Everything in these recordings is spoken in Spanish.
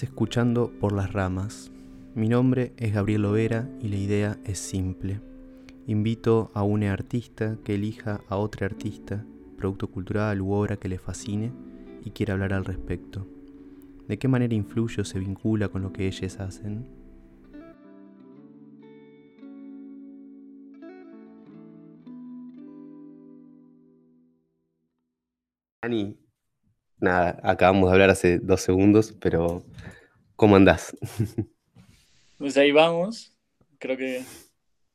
Escuchando Por las Ramas. Mi nombre es Gabriel Lovera y la idea es simple. Invito a una artista que elija a otra artista, producto cultural u obra que le fascine y quiera hablar al respecto. ¿De qué manera influye o se vincula con lo que ellos hacen? Ani, nada, acabamos de hablar hace dos segundos, pero ¿cómo andás? Pues ahí vamos, creo que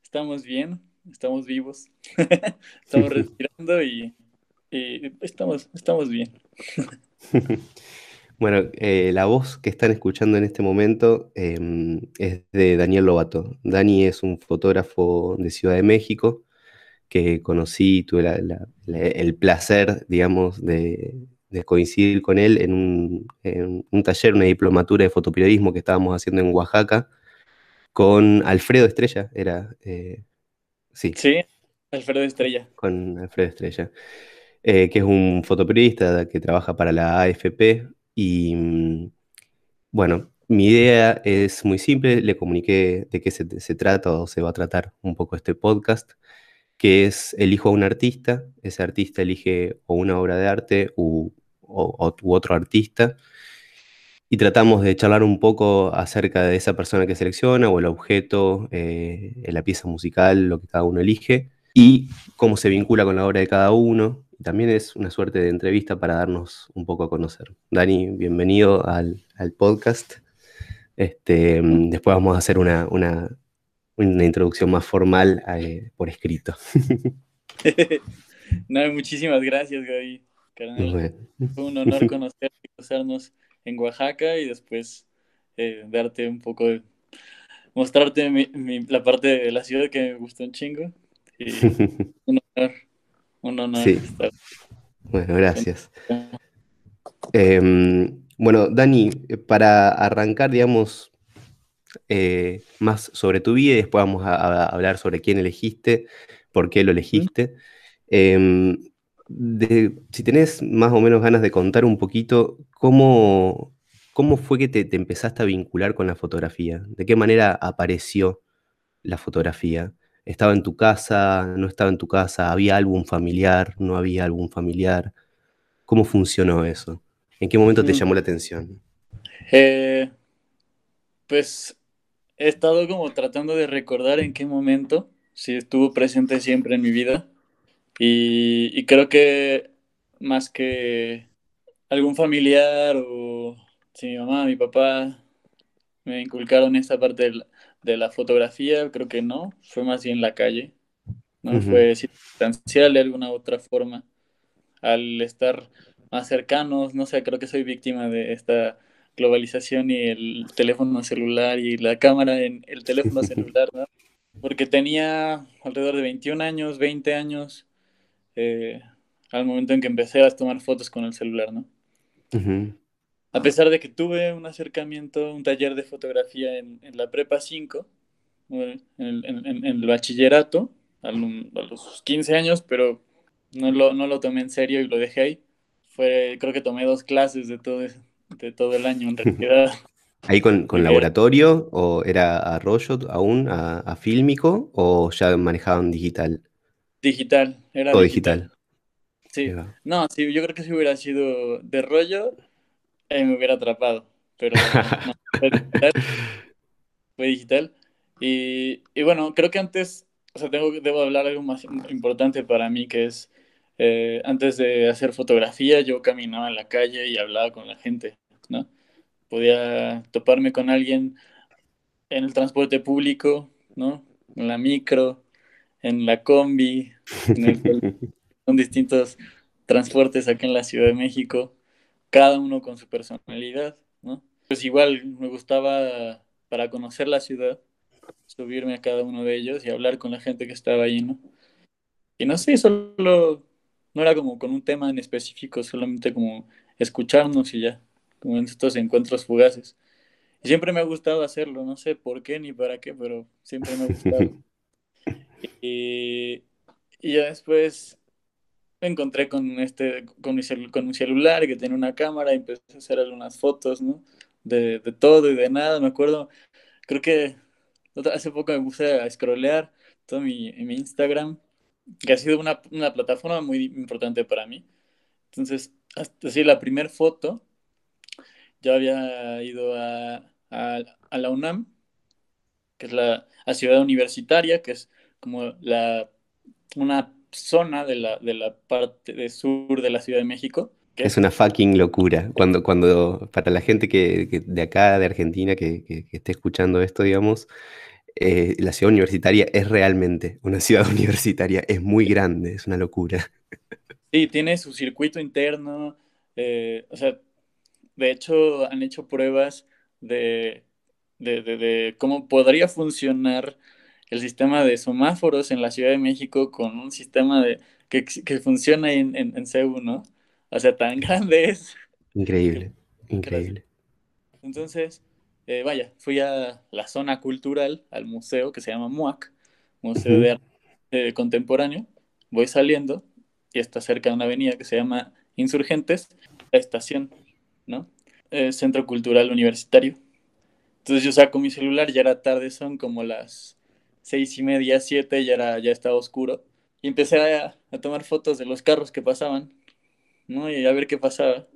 estamos bien, estamos vivos, estamos respirando y, estamos, estamos bien. Bueno, eh, la voz que están escuchando en este momento em, es de Daniel Lobato. Dani es un fotógrafo de Ciudad de México que conocí, tuve el placer, digamos, de, coincidir con él en un, taller, una diplomatura de fotoperiodismo que estábamos haciendo en Oaxaca con Alfredo Estrella, era... Eh, sí. Sí, Alfredo Estrella. Con Alfredo Estrella, eh, que es un fotoperiodista que trabaja para la AFP y mm, bueno, mi idea es muy simple, le comuniqué de qué se, trata o se va a tratar un poco este podcast, que es elijo a un artista, ese artista elige o una obra de arte u, otro artista, y tratamos de charlar un poco acerca de esa persona que selecciona o el objeto, eh, la pieza musical, lo que cada uno elige, y cómo se vincula con la obra de cada uno, también es una suerte de entrevista para darnos un poco a conocer. Dani, bienvenido al, podcast. Este, después vamos a hacer una, introducción más formal eh, por escrito. no, muchísimas gracias, Gaby. Fue un honor conocerte y conocernos en Oaxaca y después eh, darte un poco de. mostrarte la parte de la ciudad que me gustó un chingo. Y un honor sí. Bueno, gracias. Em, bueno, Dani, para arrancar, digamos, eh, más sobre tu vida y después vamos a, hablar sobre quién elegiste, por qué lo elegiste. Em, si tenés más o menos ganas de contar un poquito cómo, cómo fue que te, empezaste a vincular con la fotografía, de qué manera apareció la fotografía estaba en tu casa, no estaba en tu casa, había algún familiar, no había algún familiar. ¿Cómo funcionó eso? ¿En qué momento te mm. llamó la atención? Eh, pues he estado como tratando de recordar en qué momento, si estuvo presente siempre en mi vida. Y, creo que más que algún familiar o si mi mamá, mi papá me inculcaron esta parte de la fotografía, creo que no, fue más bien la calle, no fue circunstancial de alguna otra forma. Al estar más cercanos, no sé, creo que soy víctima de esta globalización y el teléfono celular y la cámara en el teléfono celular, ¿no? Porque tenía alrededor de 21 años, 20 años, eh, al momento en que empecé a tomar fotos con el celular, ¿no? A pesar de que tuve un acercamiento, un taller de fotografía en, la prepa 5, en el, bachillerato, a, los 15 años, pero no lo, no lo tomé en serio y lo dejé ahí. Fue, creo que tomé dos clases de todo, de todo el año en realidad. ¿Ahí con, laboratorio o era a rollo aún, a, fílmico o ya manejaban digital? Digital, era Todo digital. Sí, no, sí, yo creo que si hubiera sido de rollo, me hubiera atrapado, pero fue, digital, Y, bueno, creo que antes, o sea, tengo, debo hablar algo más importante para mí, que es, eh, antes de hacer fotografía, yo caminaba en la calle y hablaba con la gente, ¿no? Podía toparme con alguien en el transporte público, ¿no? En la micro, en la combi, son distintos transportes aquí en la Ciudad de México cada uno con su personalidad, ¿no? Pues igual me gustaba para conocer la ciudad, subirme a cada uno de ellos y hablar con la gente que estaba ahí, ¿no? Y no sé, solo, no era como con un tema en específico, solamente como escucharnos y ya, como en estos encuentros fugaces. Y siempre me ha gustado hacerlo, no sé por qué ni para qué, pero siempre me ha gustado. y, y ya después me encontré con, este, con, mi con un celular que tiene una cámara y empecé a hacer algunas fotos, ¿no? de, de todo y de nada. Me acuerdo, creo que hace poco me puse a scrollear todo mi, mi Instagram, que ha sido una, una, plataforma muy importante para mí. Entonces, así la primera foto, yo había ido a, a, a, la UNAM, que es la, la, ciudad universitaria, que es como la, una zona de la, de la parte de sur de la Ciudad de México. Que es una fucking locura. Cuando, cuando para la gente que, que de acá, de Argentina, que, que, que esté escuchando esto, digamos, eh, la ciudad universitaria es realmente una ciudad universitaria, es muy grande, es una locura. Sí, tiene su circuito interno, eh, o sea, de hecho han hecho pruebas de, de, de, de, cómo podría funcionar el sistema de semáforos en la Ciudad de México con un sistema de, que, que funciona en, en, en CEU, ¿no? O sea, tan grande es. Increíble, increíble. Entonces, eh, vaya, fui a la zona cultural, al museo que se llama MUAC, Museo de Arte eh, Contemporáneo. Voy saliendo y está cerca de una avenida que se llama Insurgentes, la estación, ¿no? Eh, Centro Cultural Universitario. Entonces yo saco mi celular, ya era tarde, son como las seis y media, siete, ya, era, ya estaba oscuro. Y empecé a, a tomar fotos de los carros que pasaban, ¿no? Y a ver qué pasaba.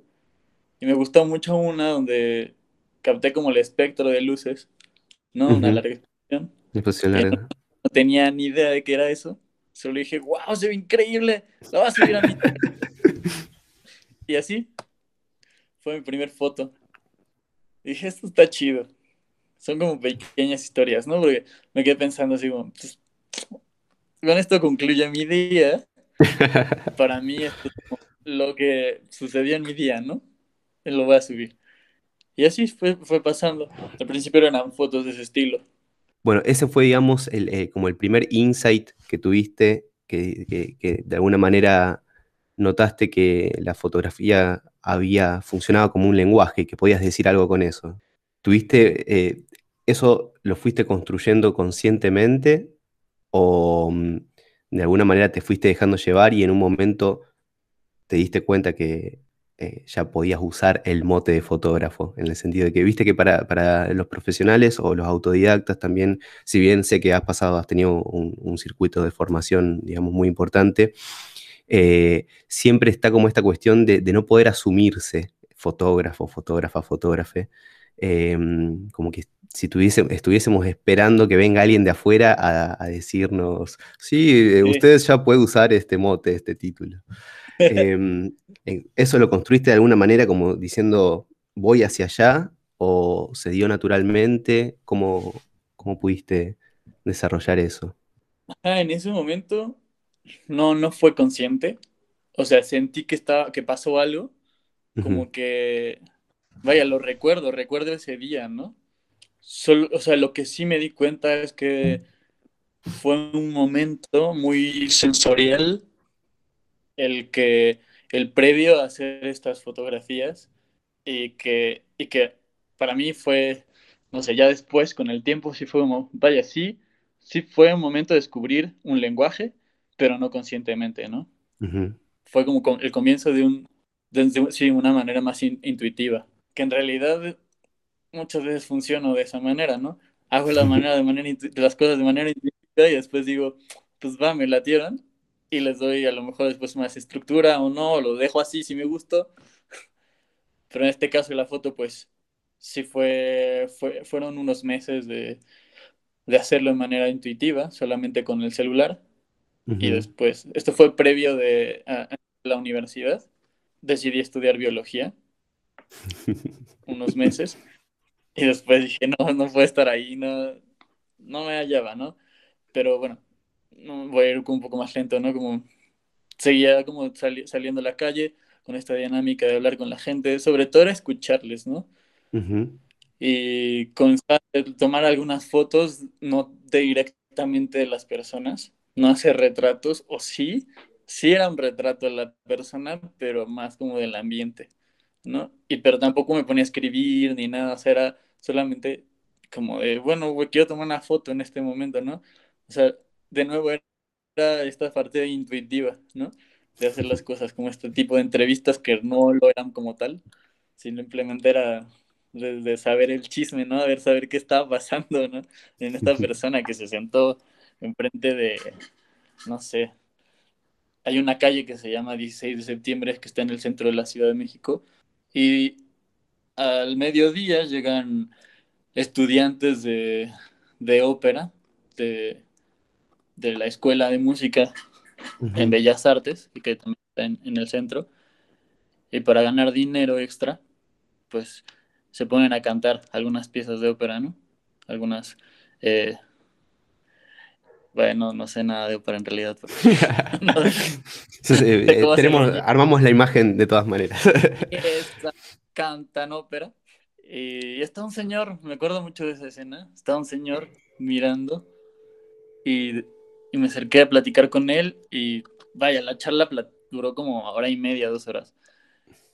Y me gustó mucho una donde capté como el espectro de luces, ¿no? Uh -huh. Una larga exposición. Larga. No, no, tenía ni idea de qué era eso. Solo dije, wow, se ve increíble, la vas a subir a mi. y así fue mi primer foto. dije, esto está chido. Son como pequeñas historias, ¿no? Porque me quedé pensando así como, pues, con esto concluye mi día. Para mí esto es como lo que sucedió en mi día, ¿no? Lo voy a subir. Y así fue, fue pasando. Al principio eran fotos de ese estilo. Bueno, ese fue, digamos, el, eh, como el primer insight que tuviste, que, de alguna manera notaste que la fotografía había funcionado como un lenguaje que podías decir algo con eso. ¿Tuviste, eh, eso lo fuiste construyendo conscientemente o mm, de alguna manera te fuiste dejando llevar y en un momento te diste cuenta que eh, ya podías usar el mote de fotógrafo, en el sentido de que viste que para, para, los profesionales o los autodidactas también, si bien sé que has pasado, has tenido un, un circuito de formación, digamos, muy importante, eh, siempre está como esta cuestión de, de, no poder asumirse fotógrafo, fotógrafa, fotógrafe, eh, como que si tuviese, estuviésemos esperando que venga alguien de afuera a, a decirnos, sí, sí, usted ya puede usar este mote, este título. Eh, ¿Eso lo construiste de alguna manera como diciendo voy hacia allá o se dio naturalmente? ¿Cómo, cómo pudiste desarrollar eso? Ah, en ese momento no, no fue consciente. O sea, sentí que, estaba, que pasó algo, como uh -huh. que, vaya, lo recuerdo, recuerdo ese día, ¿no? Solo, o sea, lo que sí me di cuenta es que fue un momento muy sensorial el que el previo a hacer estas fotografías y que, y que para mí fue, no sé, ya después con el tiempo sí fue como, vaya, sí, sí fue un momento de descubrir un lenguaje, pero no conscientemente, ¿no? Uh -huh. Fue como el comienzo de un, de, de, sí, una manera más in, intuitiva, que en realidad muchas veces funciono de esa manera, ¿no? Hago la manera de manera de las cosas de manera intuitiva y después digo, pues va, me latieron y les doy a lo mejor después más estructura o no, o lo dejo así si me gustó. Pero en este caso la foto, pues sí fue, fue fueron unos meses de, de, hacerlo de manera intuitiva, solamente con el celular. Uh -huh. Y después, esto fue previo de a, a la universidad, decidí estudiar biología unos meses. Y después dije, no, no puedo estar ahí, no, no me hallaba, ¿no? Pero bueno, no, voy a ir un poco más lento, ¿no? Como seguía como sali saliendo a la calle con esta dinámica de hablar con la gente, sobre todo era escucharles, ¿no? Uh -huh. Y con tomar algunas fotos, no directamente de las personas, no hacer retratos, o sí, sí era un retrato de la persona, pero más como del ambiente, ¿no? Y pero tampoco me ponía a escribir ni nada, o sea, era solamente como de, bueno, güey, quiero tomar una foto en este momento, ¿no? O sea, de nuevo era esta parte intuitiva, ¿no? De hacer las cosas como este tipo de entrevistas que no lo eran como tal, simplemente era de, saber el chisme, ¿no? A ver, saber qué estaba pasando, ¿no? En esta persona que se sentó enfrente de, no sé, hay una calle que se llama 16 de septiembre, que está en el centro de la Ciudad de México, y al mediodía llegan estudiantes de, de ópera, de, de, la Escuela de Música en Bellas Artes, y que también está en, en el centro, y para ganar dinero extra, pues se ponen a cantar algunas piezas de ópera, ¿no? Algunas... Eh, bueno, no sé nada de ópera en realidad. Eh, tenemos, armamos la imagen de todas maneras. cantan ópera. Y está un señor, me acuerdo mucho de esa escena, está un señor mirando y, y me acerqué a platicar con él y vaya, la charla duró como hora y media, dos horas.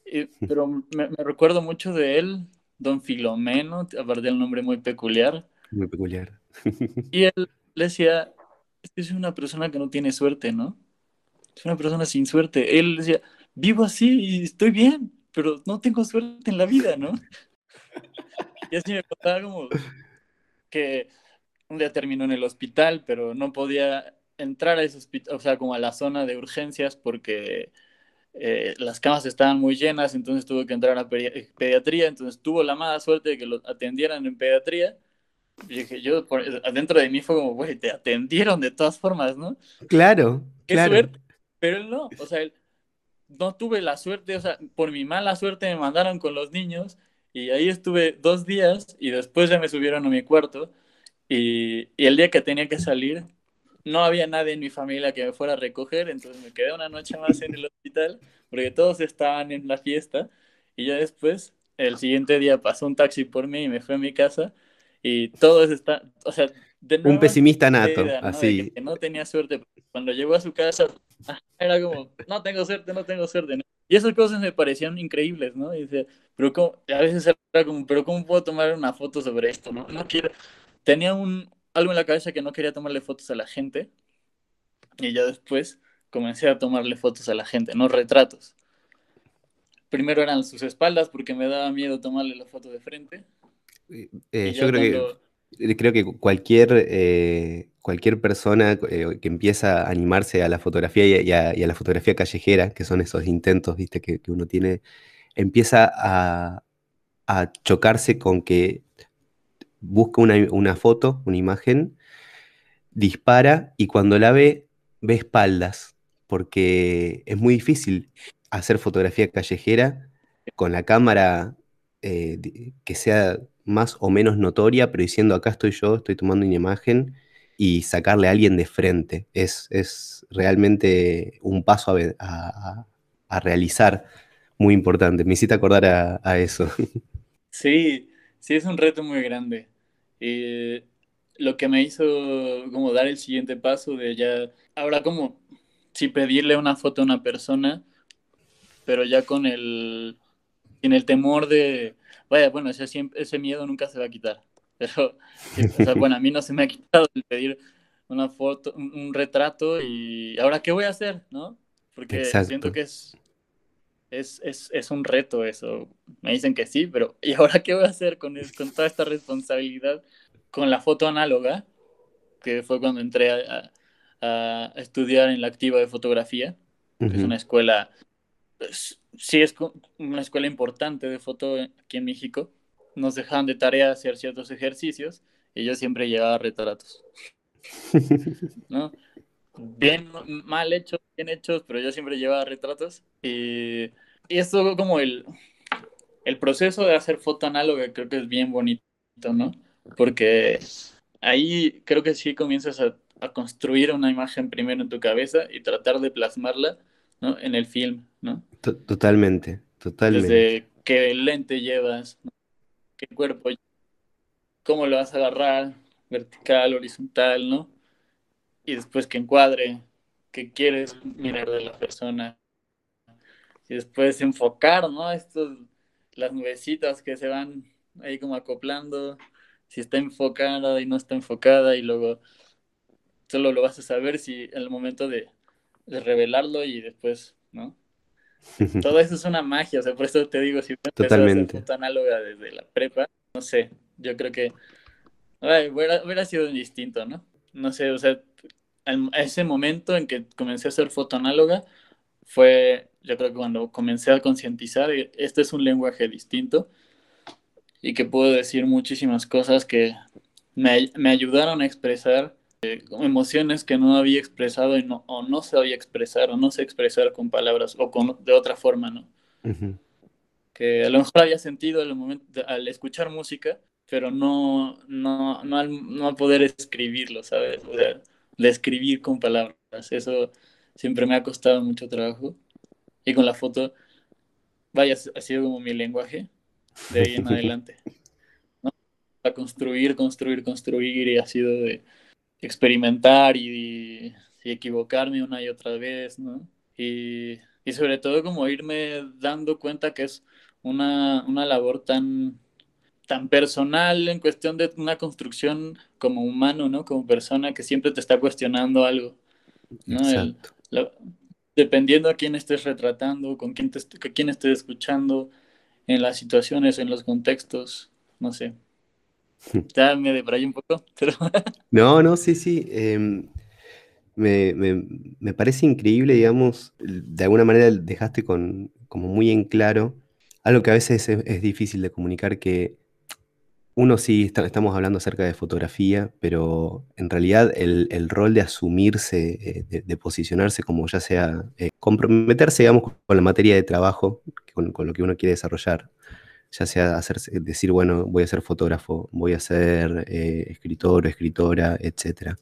pero me, me, recuerdo mucho de él Don Filomeno, aparte del nombre muy peculiar. Muy peculiar. y él le decía, es una persona que no tiene suerte, ¿no? Es una persona sin suerte. Él decía, vivo así y estoy bien, pero no tengo suerte en la vida, ¿no? y así me contaba como que un día terminó en el hospital, pero no podía entrar a ese hospital, o sea, como a la zona de urgencias porque eh, las camas estaban muy llenas, entonces tuvo que entrar a pediatría, entonces tuvo la mala suerte de que lo atendieran en pediatría. Y dije, yo adentro de mí fue como, güey, te atendieron de todas formas, ¿no? Claro, Qué claro. suerte. Pero él no, o sea, él, no tuve la suerte, o sea, por mi mala suerte me mandaron con los niños y ahí estuve dos días y después ya me subieron a mi cuarto y, y el día que tenía que salir no había nadie en mi familia que me fuera a recoger, entonces me quedé una noche más en el hospital porque todos estaban en la fiesta y ya después, el siguiente día pasó un taxi por mí y me fue a mi casa y todos están, o sea, de nuevo, un pesimista nato, así. que no tenía suerte. Cuando llegó a su casa, era como, no tengo suerte, no tengo suerte. Y esas cosas me parecían increíbles, ¿no? Y dice, pero ¿cómo? a veces era como, pero ¿cómo puedo tomar una foto sobre esto? No, no quiero. Tenía un, algo en la cabeza que no quería tomarle fotos a la gente. Y ya después comencé a tomarle fotos a la gente, no retratos. Primero eran sus espaldas porque me daba miedo tomarle la foto de frente. Eh, yo creo que creo que cualquier, eh, cualquier persona eh, que empieza a animarse a la fotografía y a, la fotografía callejera, que son esos intentos ¿viste? Que, uno tiene, empieza a, a, chocarse con que busca una, foto, una imagen, dispara y cuando la ve, ve espaldas, porque es muy difícil hacer fotografía callejera con la cámara eh, que sea más o menos notoria, pero diciendo acá estoy yo, estoy tomando una imagen y sacarle a alguien de frente. Es, es realmente un paso a, realizar muy importante. Me hiciste acordar a, a eso. Sí, Sí, es un reto muy grande. Eh, lo que me hizo como dar el siguiente paso de ya, ahora como si pedirle una foto a una persona, pero ya con el, en el temor de, vaya, bueno, ese, ese miedo nunca se va a quitar. Pero, o sea, bueno, a mí no se me ha quitado el pedir una foto, un, retrato y ahora qué voy a hacer, ¿no? Porque siento que es es, es, es, un reto eso. Me dicen que sí, pero ¿y ahora qué voy a hacer con, con toda esta responsabilidad? Con la foto análoga, que fue cuando entré a, a estudiar en la activa de fotografía, que es una escuela, pues, sí es una escuela importante de foto aquí en México. Nos dejaban de tarea hacer ciertos ejercicios y yo siempre llevaba retratos. ¿No? Bien mal hechos, bien hechos, pero yo siempre llevaba retratos. Y, y esto como el, el proceso de hacer foto análoga creo que es bien bonito, ¿no? Porque ahí creo que sí comienzas a, a, construir una imagen primero en tu cabeza y tratar de plasmarla, ¿no? En el film, ¿no? Totalmente, totalmente. Desde qué lente llevas, qué cuerpo, cómo lo vas a agarrar, vertical, horizontal, ¿no? Y después que encuadre, que quieres mirar de la persona. Y después enfocar, ¿no? Estos, las nubecitas que se van ahí como acoplando, si está enfocada y no está enfocada, y luego solo lo vas a saber si en el momento de, revelarlo y después, ¿no? todo eso es una magia, o sea, por eso te digo, si Totalmente. a foto análoga desde la prepa, no sé, yo creo que hubiera, hubiera, sido distinto, ¿no? No sé, o sea, ese momento en que comencé a hacer foto análoga fue, yo creo que cuando comencé a concientizar, este es un lenguaje distinto y que puedo decir muchísimas cosas que me, me ayudaron a expresar eh, emociones que no había expresado y no, o no sabía expresar o no sé expresar con palabras o con, de otra forma, ¿no? Que a lo mejor había sentido al, momento, al escuchar música, pero no, no, no, al, no poder escribirlo, ¿sabes? O sea, de escribir con palabras. Eso siempre me ha costado mucho trabajo. Y con la foto, vaya, ha sido como mi lenguaje de ahí en adelante. ¿no? A construir, construir, construir y ha sido de experimentar y, equivocarme una y otra vez, ¿no? Y, sobre todo como irme dando cuenta que es una, labor tan, tan personal en cuestión de una construcción como humano, ¿no? Como persona que siempre te está cuestionando algo, ¿no? dependiendo a quién estés retratando, con quién, te, quién estés escuchando, en las situaciones, en los contextos, no sé. Ya me debrayé un poco, pero... No, no, sí, sí. Em, me, parece increíble, digamos, de alguna manera dejaste con, como muy en claro algo que a veces es, difícil de comunicar, que uno sí, estamos hablando acerca de fotografía, pero en realidad el, rol de asumirse, eh, de, posicionarse como ya sea, eh, comprometerse, digamos, con la materia de trabajo, con, lo que uno quiere desarrollar, ya sea decir, bueno, voy a ser fotógrafo, voy a ser eh, escritor o escritora, etc.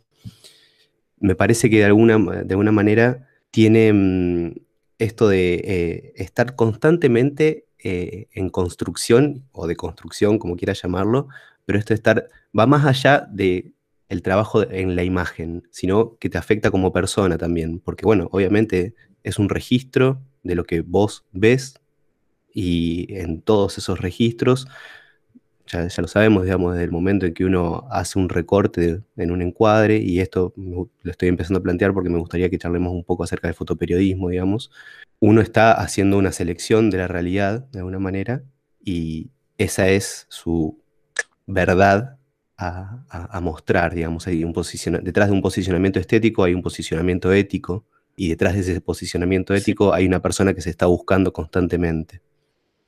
Me parece que de alguna, de alguna manera tiene mm, esto de estar constantemente eh, en construcción o de construcción, como quiera llamarlo, pero esto de estar va más allá de el trabajo en la imagen, sino que te afecta como persona también, porque bueno, obviamente es un registro de lo que vos ves, y en todos esos registros, ya, lo sabemos, digamos, desde el momento en que uno hace un recorte en un encuadre, y esto lo estoy empezando a plantear porque me gustaría que charlemos un poco acerca del fotoperiodismo, digamos, uno está haciendo una selección de la realidad, de alguna manera, y esa es su verdad a, mostrar, digamos, hay un detrás de un posicionamiento estético hay un posicionamiento ético, y detrás de ese posicionamiento ético hay una persona que se está buscando constantemente.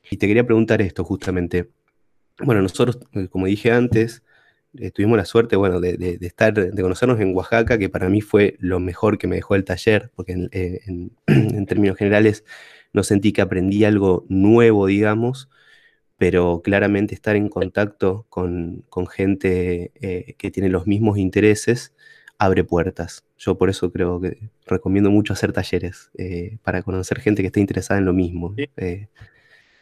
Y te quería preguntar esto justamente. Bueno, nosotros, eh, como dije antes, eh, tuvimos la suerte, bueno, de, estar, de conocernos en Oaxaca, que para mí fue lo mejor que me dejó el taller, porque en, eh, términos generales no sentí que aprendí algo nuevo, digamos, pero claramente estar en contacto con, gente que tiene los mismos intereses abre puertas. Yo por eso creo que recomiendo mucho hacer talleres, para conocer gente que esté interesada en lo mismo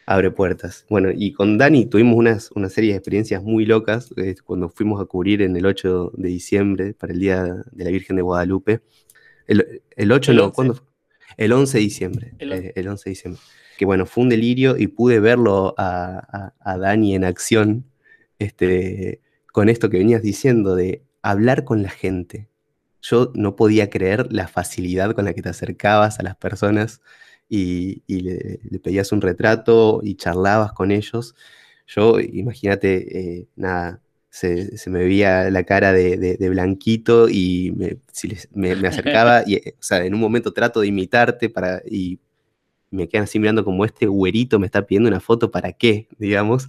abre puertas. Bueno, y con Dani tuvimos unas, una serie de experiencias muy locas eh, cuando fuimos a cubrir en el 8 de diciembre para el Día de la Virgen de Guadalupe. El, el 8 no, ¿cuándo El 11 de diciembre. El, 11 eh, de diciembre. Que bueno, fue un delirio y pude verlo a, a, Dani en acción este, con esto que venías diciendo de hablar con la gente. Yo no podía creer la facilidad con la que te acercabas a las personas y, le, pedías un retrato y charlabas con ellos. Yo, imagínate, eh, nada, se, me veía la cara de, blanquito y me, me, acercaba y, o sea, en un momento trato de imitarte para, y me quedan así mirando como este güerito me está pidiendo una foto, ¿para qué? Digamos.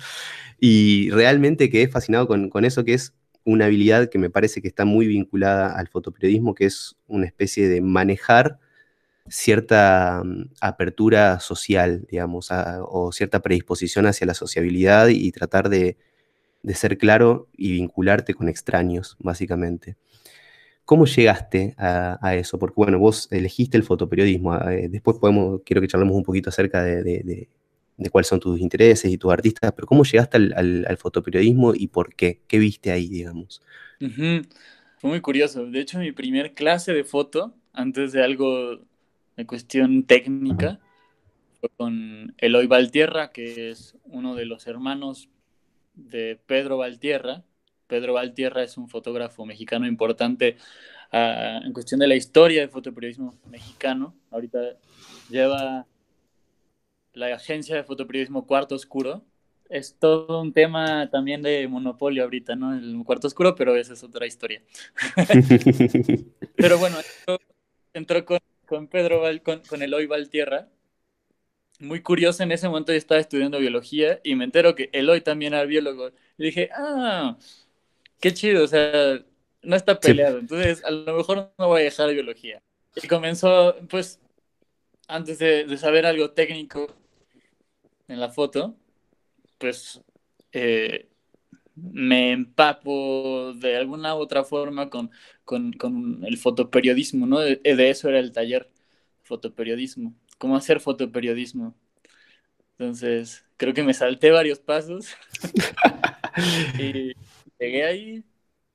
Y realmente quedé fascinado con, con eso que es una habilidad que me parece que está muy vinculada al fotoperiodismo, que es una especie de manejar cierta mm, apertura social, digamos, o cierta predisposición hacia la sociabilidad y tratar de, ser claro y vincularte con extraños, básicamente. ¿Cómo llegaste a, eso? Porque, bueno, vos elegiste el fotoperiodismo. Eh, después podemos, quiero que charlemos un poquito acerca de, cuáles son tus intereses y tus artistas, pero ¿cómo llegaste al, fotoperiodismo y por qué? ¿Qué viste ahí, digamos? Fue muy curioso. De hecho, mi primer clase de foto, antes de algo de cuestión técnica fue con Eloy Valtierra, que es uno de los hermanos de Pedro Valtierra. Pedro Valtierra es un fotógrafo mexicano importante ah, en cuestión de la historia del fotoperiodismo mexicano. Ahorita lleva la agencia de fotoperiodismo Cuarto Oscuro. Es todo un tema también de monopolio ahorita, ¿no? El Cuarto Oscuro, pero esa es otra historia. pero bueno, entró, con, con, Pedro, Val, con, con Eloy Valtierra. Muy curioso, en ese momento yo estaba estudiando biología y me entero que Eloy también era biólogo. Y dije, ah, qué chido, o sea, no está peleado. Entonces, a lo mejor no voy a dejar biología. Y comenzó, pues, antes de, saber algo técnico en la foto, pues eh, me empapo de alguna u otra forma con, con, el fotoperiodismo, ¿no? De, de, eso era el taller, fotoperiodismo, cómo hacer fotoperiodismo. Entonces, creo que me salté varios pasos y llegué ahí,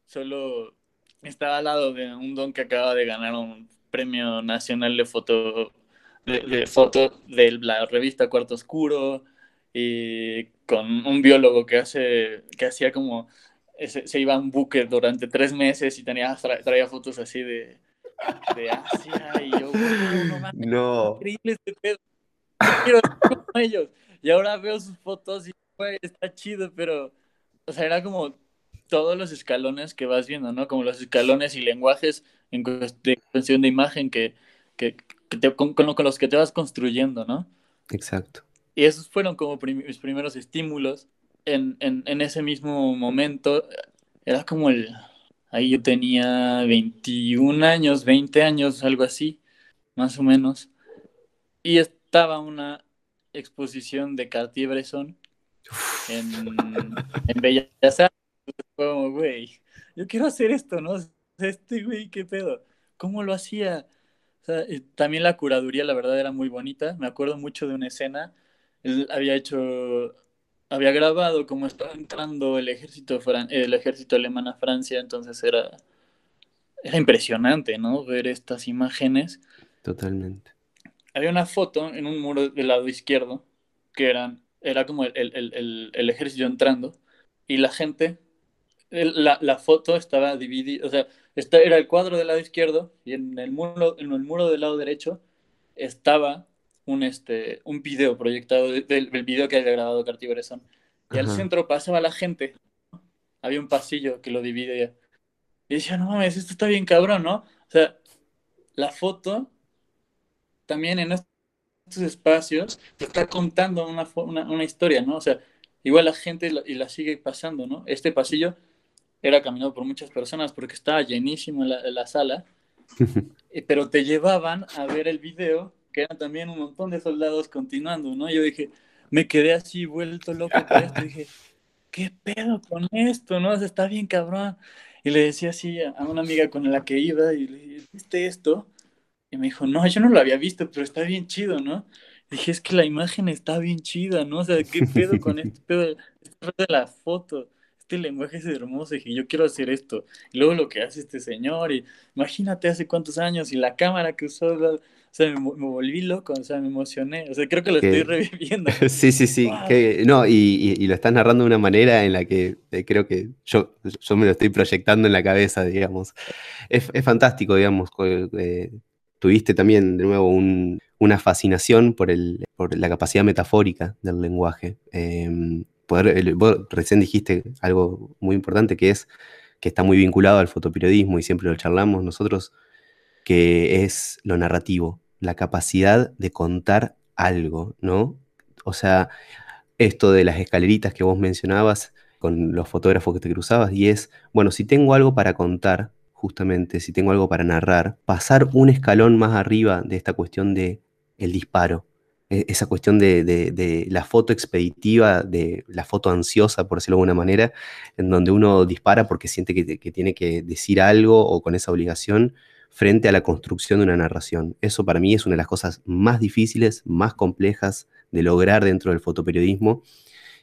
solo estaba al lado de un don que acaba de ganar un premio nacional de foto de, foto de la revista Cuarto Oscuro y con un biólogo que hace que hacía como se, iba a un buque durante tres meses y tenía traía fotos así de, de Asia y yo no, no. increíble este pedo quiero con ellos y ahora veo sus fotos y está chido pero o sea era como todos los escalones que vas viendo no como los escalones y lenguajes en cuestión de imagen que, que, con, los que te vas construyendo, ¿no? Exacto. Y esos fueron como mis primeros estímulos. En, en, ese mismo momento, era como el... Ahí yo tenía 21 años, 20 años, algo así, más o menos. Y estaba una exposición de Cartier-Bresson en, en Bellas Artes. Como, güey, yo quiero hacer esto, ¿no? Este güey, ¿qué pedo? ¿Cómo lo hacía? también la curaduría, la verdad, era muy bonita. Me acuerdo mucho de una escena. Él había hecho, había grabado cómo estaba entrando el ejército, el ejército alemán a Francia, entonces era, era impresionante, ¿no? Ver estas imágenes. Totalmente. Había una foto en un muro del lado izquierdo que eran, era como el, el ejército entrando y la gente, la, la foto estaba dividida, o sea, este era el cuadro del lado izquierdo y en el muro, en el muro del lado derecho estaba un, este, un video proyectado del, video que había grabado Cartier-Bresson. Y al centro pasaba la gente. Había un pasillo que lo dividía. Y decía, no mames, esto está bien cabrón, ¿no? O sea, la foto también en estos espacios te está contando una, una, una historia, ¿no? O sea, igual la gente y la sigue pasando, ¿no? Este pasillo era caminado por muchas personas porque estaba llenísimo la, la sala, eh, pero te llevaban a ver el video, que eran también un montón de soldados continuando, ¿no? Yo dije, me quedé así vuelto loco por esto, dije, ¿qué pedo con esto, no? está bien cabrón. Y le decía así a una amiga con la que iba, y le dije, ¿viste esto? Y me dijo, no, yo no lo había visto, pero está bien chido, ¿no? dije, es que la imagen está bien chida, ¿no? O sea, ¿qué pedo con este pedo de la foto? este lenguaje es hermoso, y yo quiero hacer esto. Y luego lo que hace este señor, y imagínate hace cuántos años, y la cámara que usó, o sea, me, volví loco, o sea, me emocioné, o sea, creo que lo estoy reviviendo. sí, sí, sí, que, no, y, y, lo estás narrando de una manera en la que eh, creo que yo, yo me lo estoy proyectando en la cabeza, digamos. Es, es fantástico, digamos, eh, tuviste también de nuevo un, una fascinación por, el, por la capacidad metafórica del lenguaje. Eh, poder, vos recién dijiste algo muy importante que es que está muy vinculado al fotoperiodismo y siempre lo charlamos nosotros, que es lo narrativo, la capacidad de contar algo, ¿no? O sea, esto de las escaleritas que vos mencionabas con los fotógrafos que te cruzabas, y es, bueno, si tengo algo para contar, justamente, si tengo algo para narrar, pasar un escalón más arriba de esta cuestión de el disparo, e, esa cuestión de, la foto expeditiva, de la foto ansiosa, por decirlo de alguna manera, en donde uno dispara porque siente que, tiene que decir algo o con esa obligación frente a la construcción de una narración. Eso para mí es una de las cosas más difíciles, más complejas de lograr dentro del fotoperiodismo.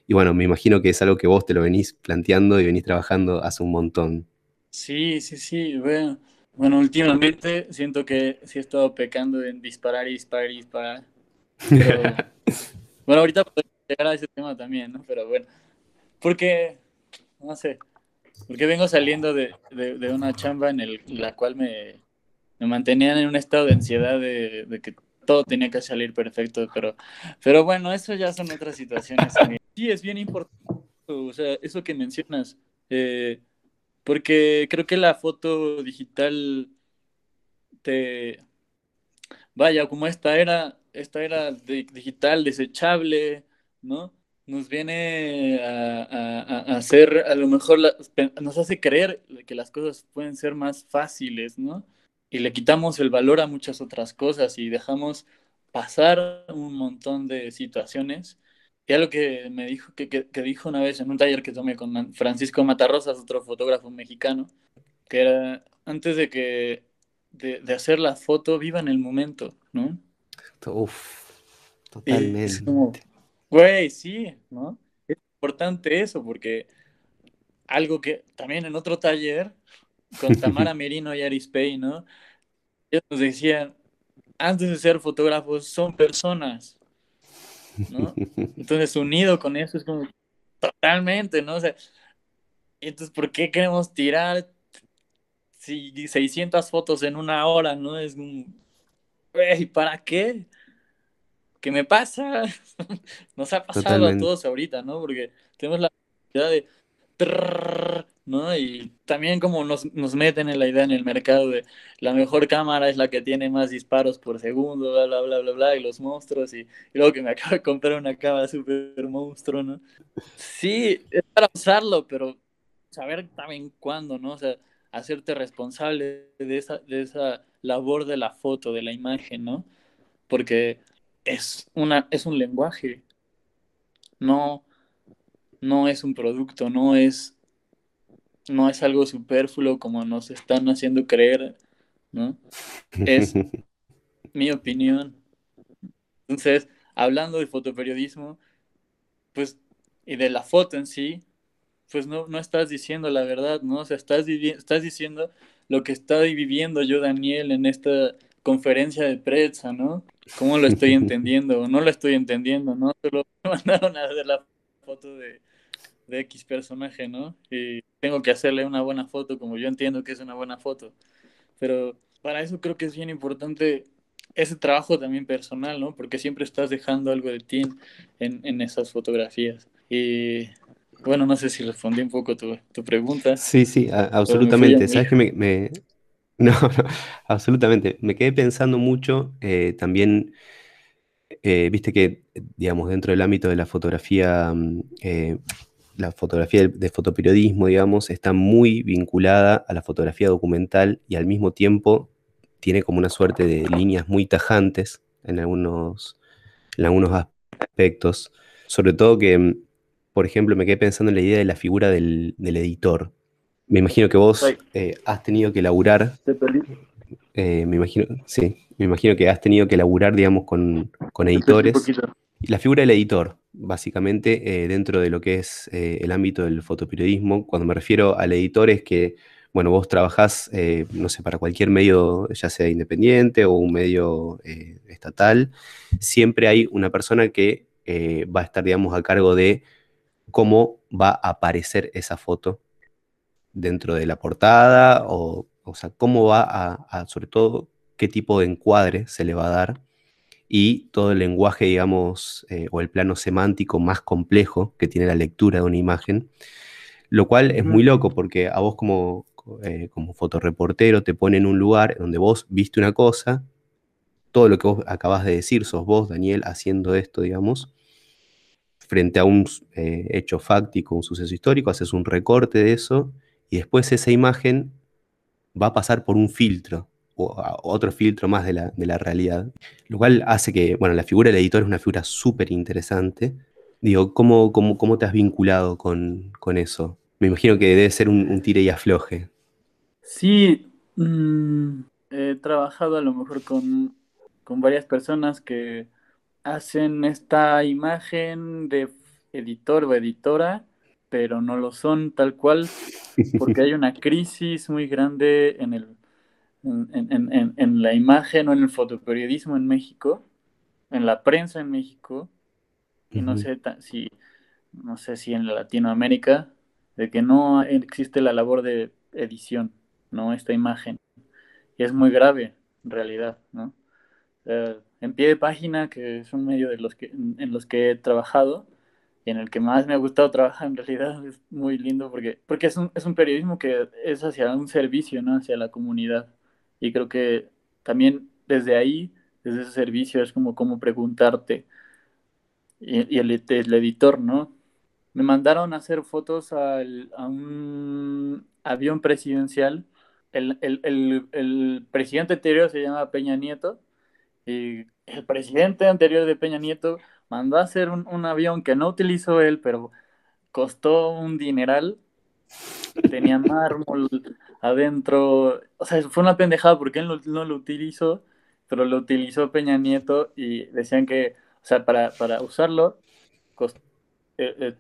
Y bueno, me imagino que es algo que vos te lo venís planteando y venís trabajando hace un montón. Sí, sí, sí. Bueno, bueno últimamente siento que sí he estado pecando en disparar y disparar y disparar bueno, ahorita podemos llegar a ese tema también, ¿no? Pero bueno, porque, no sé, porque vengo saliendo de, una chamba en, el, la cual me, me, mantenían en un estado de ansiedad de, que todo tenía que salir perfecto, pero, pero bueno, eso ya son otras situaciones. sí, es bien importante, o sea, eso que mencionas, eh, porque creo que la foto digital te, vaya, como esta era, esta era digital, desechable, ¿no? Nos viene a, hacer, a lo mejor nos hace creer que las cosas pueden ser más fáciles, ¿no? Y le quitamos el valor a muchas otras cosas y dejamos pasar un montón de situaciones. Y algo que me dijo, que, que dijo una vez en un taller que tomé con Francisco Matarrosas, otro fotógrafo mexicano, que era antes de que de, hacer la foto, viva en el momento, ¿no? Uf, totalmente. güey, sí, ¿no? Es importante eso porque algo que también en otro taller con Tamara Merino y Pay, ¿no? Ellos nos decían, antes de ser fotógrafos, son personas, ¿no? Entonces, unido con eso es como totalmente, ¿no? O sea, entonces, ¿por qué queremos tirar si 600 fotos en una hora, ¿no? Es un... ¿para qué? ¿Qué me pasa? Nos ha pasado a todos ahorita, ¿no? Porque tenemos la idea de... ¿no? Y también como nos, meten en la idea en el mercado de la mejor cámara es la que tiene más disparos por segundo, bla, bla, bla, bla, bla, y los monstruos, y, luego que me acabo de comprar una cámara super monstruo, ¿no? Sí, es para usarlo, pero saber también cuándo, ¿no? O sea, hacerte responsable de esa, de esa labor de la foto, de la imagen, ¿no? Porque es, una, es un lenguaje, no, no es un producto, no es, no es algo superfluo como nos están haciendo creer, ¿no? Es mi opinión. Entonces, hablando de fotoperiodismo, pues, y de la foto en sí, pues no, no estás diciendo la verdad, ¿no? O sea, estás, estás diciendo lo que está viviendo yo, Daniel, en esta conferencia de prensa, ¿no? ¿Cómo lo estoy entendiendo o no lo estoy entendiendo, ¿no? Solo me mandaron a hacer la foto de, de X personaje, ¿no? Y tengo que hacerle una buena foto como yo entiendo que es una buena foto. Pero para eso creo que es bien importante ese trabajo también personal, ¿no? Porque siempre estás dejando algo de ti en, en esas fotografías. Y bueno, no sé si respondí un poco tu, tu pregunta. Sí, sí, absolutamente. Sabes que me, No, absolutamente. Me quedé pensando mucho eh, también, eh, viste que, digamos, dentro del ámbito de la fotografía, mm, eh, la fotografía de, fotoperiodismo, digamos, está muy vinculada a la fotografía documental y al mismo tiempo tiene como una suerte de líneas muy tajantes en algunos, en algunos aspectos. Sobre todo que mm, por ejemplo, me quedé pensando en la idea de la figura del, editor. Me imagino que vos eh, has tenido que laburar. Eh, me imagino, sí, me imagino que has tenido que laburar, digamos, con, editores. La figura del editor, básicamente, eh, dentro de lo que es el ámbito del fotoperiodismo, cuando me refiero al editor es que, bueno, vos trabajás, no sé, para cualquier medio, ya sea independiente o un medio estatal, siempre hay una persona que va a estar, digamos, a cargo de cómo va a aparecer esa foto dentro de la portada, o, o sea, cómo va a, sobre todo, qué tipo de encuadre se le va a dar y todo el lenguaje, digamos, eh, o el plano semántico más complejo que tiene la lectura de una imagen, lo cual es muy loco porque a vos como, eh, como fotoreportero te pone en un lugar donde vos viste una cosa, todo lo que vos acabas de decir, sos vos, Daniel, haciendo esto, digamos, frente a un eh, hecho fáctico, un suceso histórico, haces un recorte de eso y después esa imagen va a pasar por un filtro, otro filtro más de la, realidad, lo cual hace que, bueno, la figura del editor es una figura súper interesante. Digo, ¿cómo, cómo, te has vinculado con, eso? Me imagino que debe ser un, tire y afloje. Sí, mm, he trabajado a lo mejor con, con varias personas que hacen esta imagen de editor o editora, pero no lo son tal cual, porque hay una crisis muy grande en, el, en, la imagen o en el fotoperiodismo en México, en la prensa en México, y no sé si, no sé si en Latinoamérica, de que no existe la labor de edición, ¿no? Esta imagen. Y es muy grave, en realidad, ¿no? en pie de página, que es un medio de los que, en los que he trabajado y en el que más me ha gustado trabajar en realidad, es muy lindo porque, porque es, un, es un periodismo que es hacia un servicio, ¿no? Hacia la comunidad. Y creo que también desde ahí, desde ese servicio, es como, como preguntarte. Y, el, el, editor, ¿no? Me mandaron a hacer fotos al, a un avión presidencial. El, el, el, el presidente anterior se llama Peña Nieto y el presidente anterior de Peña Nieto mandó a hacer un, un, avión que no utilizó él, pero costó un dineral. Tenía mármol adentro. O sea, fue una pendejada porque él no, no, lo utilizó, pero lo utilizó Peña Nieto y decían que, o sea, para, para usarlo, cost, eh, eh,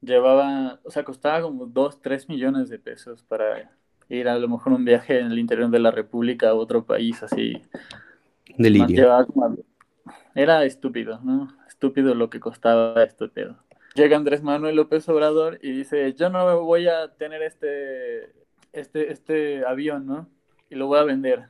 llevaba, o sea, costaba como 2, 3 millones de pesos para ir a lo mejor un viaje en el interior de la República a otro país así. Delirio. Era estúpido, ¿no? Estúpido lo que costaba este pedo. Llega Andrés Manuel López Obrador y dice, yo no voy a tener este, este, este avión, ¿no? Y lo voy a vender.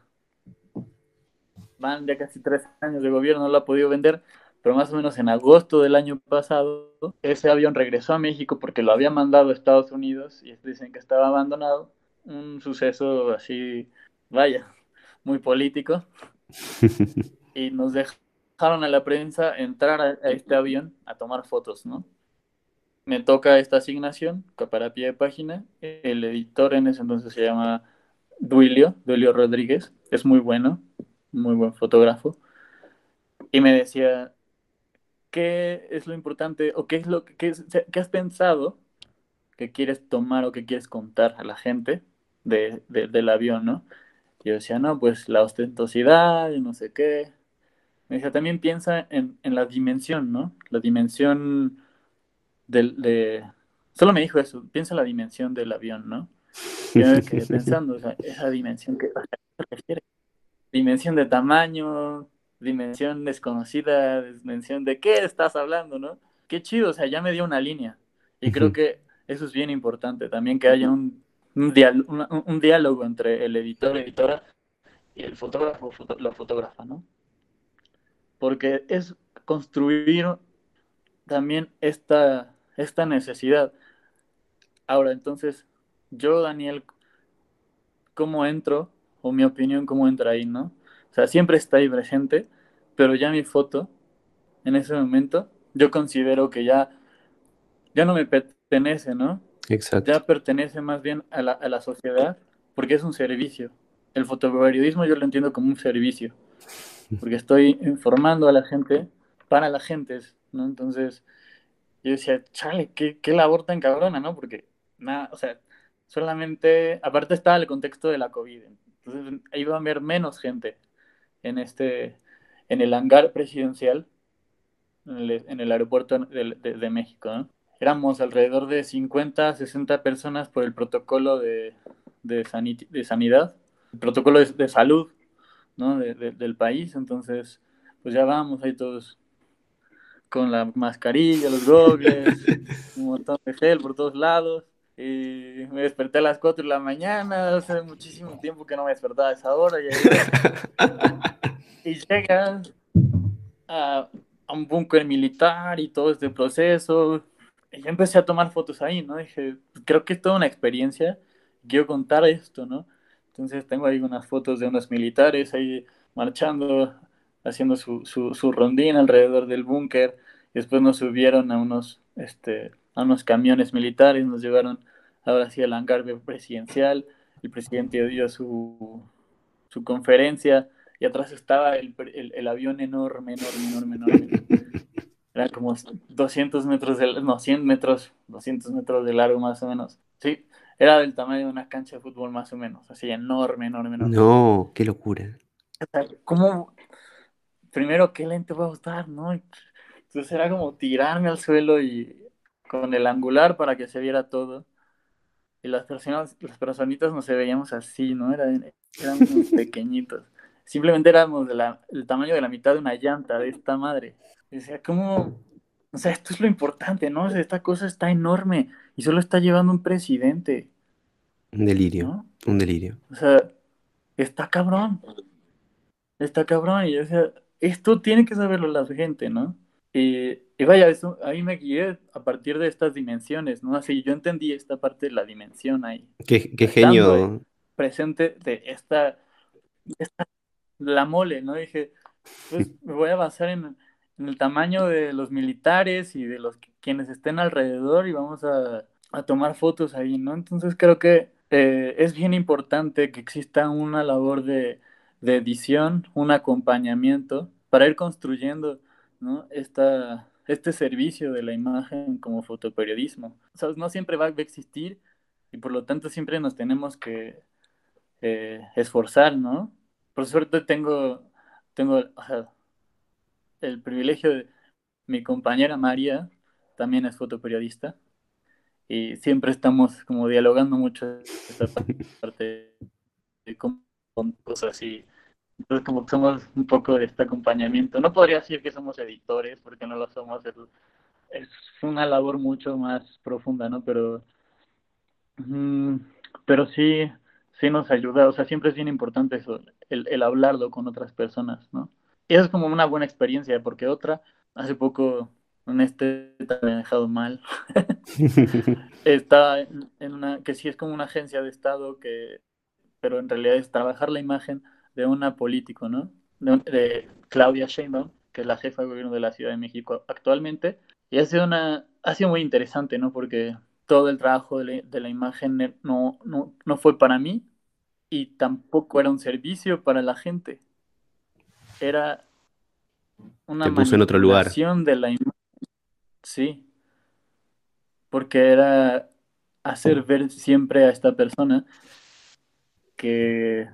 Van ya casi tres años de gobierno, no lo ha podido vender, pero más o menos en agosto del año pasado, ese avión regresó a México porque lo había mandado a Estados Unidos y dicen que estaba abandonado. Un suceso así, vaya, muy político. y nos dejaron a la prensa entrar a, a, este avión a tomar fotos, ¿no? Me toca esta asignación, para pie de página. El editor en ese entonces se llama Duilio, Duilio Rodríguez. Es muy bueno, muy buen fotógrafo. Y me decía, ¿qué es lo importante o qué es lo que qué, has pensado que quieres tomar o que quieres contar a la gente de, de, del avión, ¿no? Yo decía, no, pues la ostentosidad y no sé qué. Me decía, también piensa en, en la dimensión, ¿no? La dimensión de... Solo me dijo eso, piensa en la dimensión del avión, ¿no? Yo me quedé pensando, o sea, esa dimensión que se refiere. Dimensión de tamaño, dimensión desconocida, dimensión de qué estás hablando, ¿no? Qué chido, o sea, ya me dio una línea. Y creo que eso es bien importante, también que haya un un, diálogo, un, un diálogo entre el editor, editora y el fotógrafo, foto, la fotógrafa, ¿no? Porque es construir también esta, esta necesidad. Ahora, entonces, yo, Daniel, ¿cómo entro? O mi opinión, ¿cómo entra ahí, no? O sea, siempre está ahí presente, pero ya mi foto, en ese momento, yo considero que ya, ya no me pertenece, ¿no? Exacto. ya pertenece más bien a la, a la, sociedad porque es un servicio. El fotoperiodismo yo lo entiendo como un servicio, porque estoy informando a la gente para la gente, ¿no? Entonces yo decía, chale, qué, qué labor tan cabrona, ¿no? Porque nada, o sea, solamente, aparte estaba el contexto de la COVID, entonces iba a haber menos gente en este, en el hangar presidencial, en el, aeropuerto de, de, México, ¿no? éramos alrededor de 50, 60 personas por el protocolo de, de, sanit de sanidad, el protocolo de, de salud ¿no? de, del país. Entonces, pues ya vamos ahí todos con la mascarilla, los gogles, un montón de gel por todos lados. Y me desperté a las 4 de la mañana, hace muchísimo tiempo que no me despertaba a esa hora. Y, y llegas a, a un búnker militar y todo este proceso, yo empecé a tomar fotos ahí, ¿no? Dije, creo que es toda una experiencia, quiero contar esto, ¿no? Entonces tengo ahí unas fotos de unos militares ahí marchando, haciendo su, su, su rondín alrededor del búnker. Después nos subieron a unos, este, a unos camiones militares, nos llevaron ahora sí al hangar presidencial. El presidente dio su, su conferencia y atrás estaba el, el, el avión enorme, enorme, enorme, enorme. Era como 200 metros, de, no, 100 metros, 200 metros de largo más o menos. Sí, era del tamaño de una cancha de fútbol más o menos, así enorme, enorme, enorme. No, qué locura. ¿cómo? Primero, ¿qué lente voy a usar, no? Entonces era como tirarme al suelo y con el angular para que se viera todo. Y las personas, las personitas no se veíamos así, ¿no? Eran, éramos pequeñitos. Simplemente éramos de la, el tamaño de la mitad de una llanta de esta madre. Sea, ¿cómo? O sea, esto es lo importante, ¿no? O sea, esta cosa está enorme y solo está llevando un presidente. Un delirio, ¿no? un delirio. O sea, está cabrón. Está cabrón. Y, o sea, esto tiene que saberlo la gente, ¿no? Y, y vaya, eso ahí me guié a partir de estas dimensiones, ¿no? Así yo entendí esta parte de la dimensión ahí. Qué, qué genio. Presente de esta, esta, la mole, ¿no? Dije, pues me voy a basar en, en, el tamaño de los militares y de los quienes estén alrededor y vamos a, a tomar fotos ahí, ¿no? Entonces creo que eh, es bien importante que exista una labor de, de edición, un acompañamiento para ir construyendo ¿no? Esta, este servicio de la imagen como fotoperiodismo. O sea, no siempre va a existir y por lo tanto siempre nos tenemos que eh, esforzar, ¿no? Por suerte tengo, tengo o sea, el privilegio de mi compañera María, también es fotoperiodista, y siempre estamos como dialogando mucho esta parte de cómo cosas así entonces, como que somos un poco de este acompañamiento. No podría decir que somos editores, porque no lo somos. Es, una labor mucho más profunda, ¿no? Pero, mm, pero sí, sí nos ayuda. O sea, siempre es bien importante eso, el, el hablarlo con otras personas, ¿no? Y eso es como una buena experiencia, porque otra, hace poco, en este me ha dejado mal. Está en una, que sí es como una agencia de Estado, que, pero en realidad es trabajar la imagen de una político, ¿no? De, Claudia Sheinbaum, que es la jefa de gobierno de la Ciudad de México actualmente. Y ha sido, una, ha sido muy interesante, ¿no? Porque todo el trabajo de la, imagen no, no, no, fue para mí y tampoco era un servicio para la gente. Era una Te en otro lugar. de la imagen. Sí. Porque era hacer ver siempre a esta persona que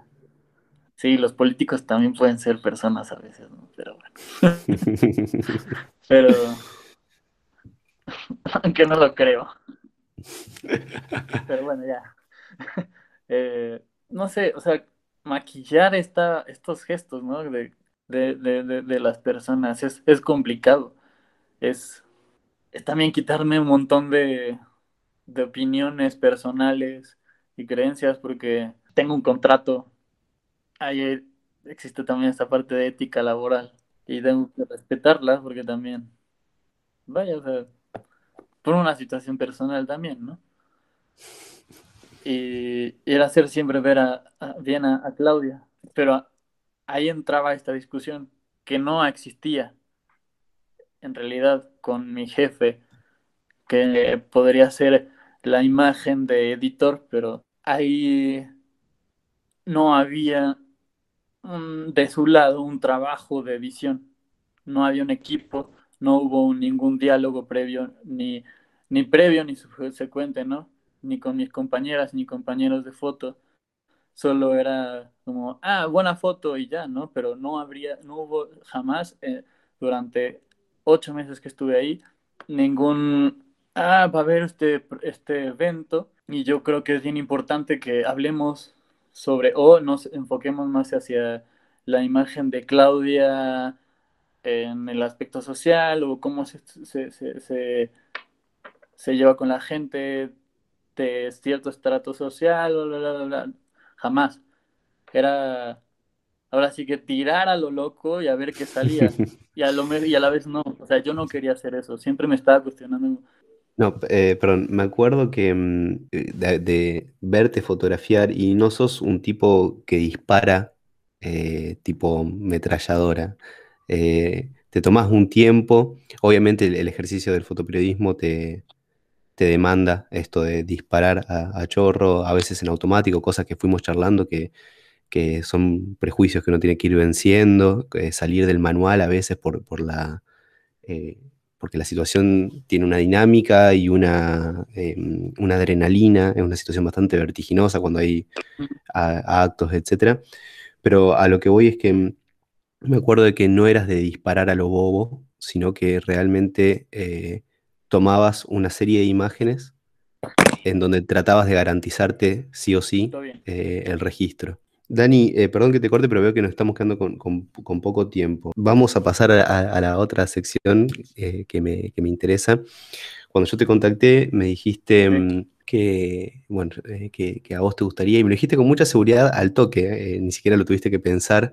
Sí, los políticos también pueden ser personas a veces, ¿no? Pero bueno. Pero, aunque no lo creo. Pero bueno, ya. Eh, no sé, o sea, maquillar esta, estos gestos, ¿no? De, de, de, de las personas es, es complicado. Es, es, también quitarme un montón de, de opiniones personales y creencias porque tengo un contrato ahí existe también esta parte de ética laboral y tengo que respetarla porque también, vaya, o sea, por una situación personal también, ¿no? Y, era hacer siempre ver a, bien a, Claudia, pero ahí entraba esta discusión que no existía en realidad con mi jefe, que podría ser la imagen de editor, pero ahí no había de su lado un trabajo de edición. No había un equipo, no hubo ningún diálogo previo, ni, ni previo ni subsecuente, ¿no? Ni con mis compañeras ni compañeros de foto. Solo era como, ah, buena foto y ya, ¿no? Pero no habría, no hubo jamás eh, durante ocho meses que estuve ahí ningún, ah, va a haber este, este evento. Y yo creo que es bien importante que hablemos sobre, o nos enfoquemos más hacia la imagen de Claudia en el aspecto social o cómo se, se, lleva con la gente de cierto estrato social, jamás. Era, ahora sí que tirar a lo loco y a ver qué salía. Y a, lo, y a la vez no, o sea, yo no quería hacer eso, siempre me estaba cuestionando no, eh, perdón, me acuerdo que mm, eh, de, verte fotografiar y no sos un tipo que dispara eh, tipo metralladora. te tomas un tiempo, obviamente el, ejercicio del fotoperiodismo te, te, demanda esto de disparar a, chorro, a veces en automático, cosas que fuimos charlando que, que son prejuicios que uno tiene que ir venciendo, salir del manual a veces por, por la porque la situación tiene una dinámica y una, em, una adrenalina, es una situación bastante vertiginosa cuando hay actos, etc. Pero a lo que voy es que me acuerdo de que no eras de disparar a lo bobo, sino que realmente eh, tomabas una serie de imágenes en donde tratabas de garantizarte sí o sí eh, el registro. Dani, eh, perdón que te corte, pero veo que nos estamos quedando con, poco tiempo. Vamos a pasar a, la otra sección eh, que, me, interesa. Cuando yo te contacté, me dijiste mm, que, bueno, eh, que, a vos te gustaría, y me lo dijiste con mucha seguridad al toque, ni siquiera lo tuviste que pensar,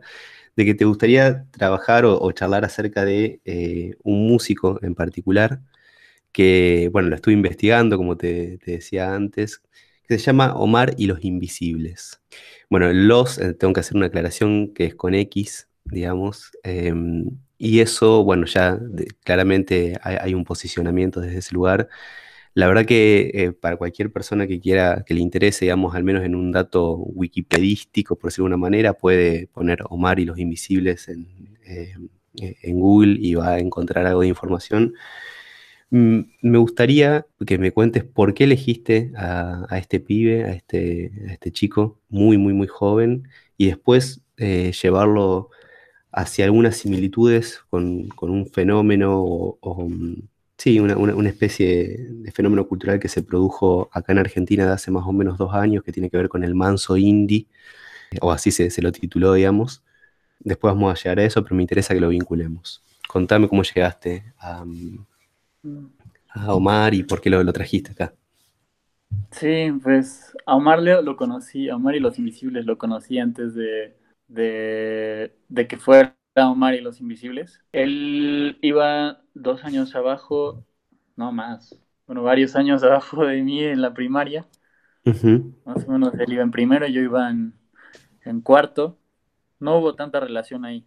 de que te gustaría trabajar o, charlar acerca de un músico en particular, que, bueno, lo estuve investigando, como te, decía antes, que se llama Omar y los Invisibles. Bueno, los, eh, tengo que hacer una aclaración que es con X, digamos, em, y eso, bueno, ya claramente hay, un posicionamiento desde ese lugar. La verdad que eh, para cualquier persona que quiera, que le interese, digamos, al menos en un dato wikipedístico, por decirlo de una manera, puede poner Omar y los Invisibles en, eh, en Google y va a encontrar algo de información. Mm, me gustaría que me cuentes por qué elegiste a, este pibe, a este, este, chico muy, muy, muy joven, y después eh, llevarlo hacia algunas similitudes con, un fenómeno o, mm, Sí, una, especie de fenómeno cultural que se produjo acá en Argentina de hace más o menos dos años, que tiene que ver con el manso indie, o así se, lo tituló, digamos. Después vamos a llegar a eso, pero me interesa que lo vinculemos. Contame cómo llegaste a, Omar y por qué lo, trajiste acá. Sí, pues a Omar lo, conocí, a Omar y los Invisibles lo conocí antes de, de que fuera Omar y los Invisibles. Él iba dos años abajo, no más, bueno, varios años abajo de mí en la primaria. Más o menos él iba en primero, yo iba en, cuarto. No hubo tanta relación ahí,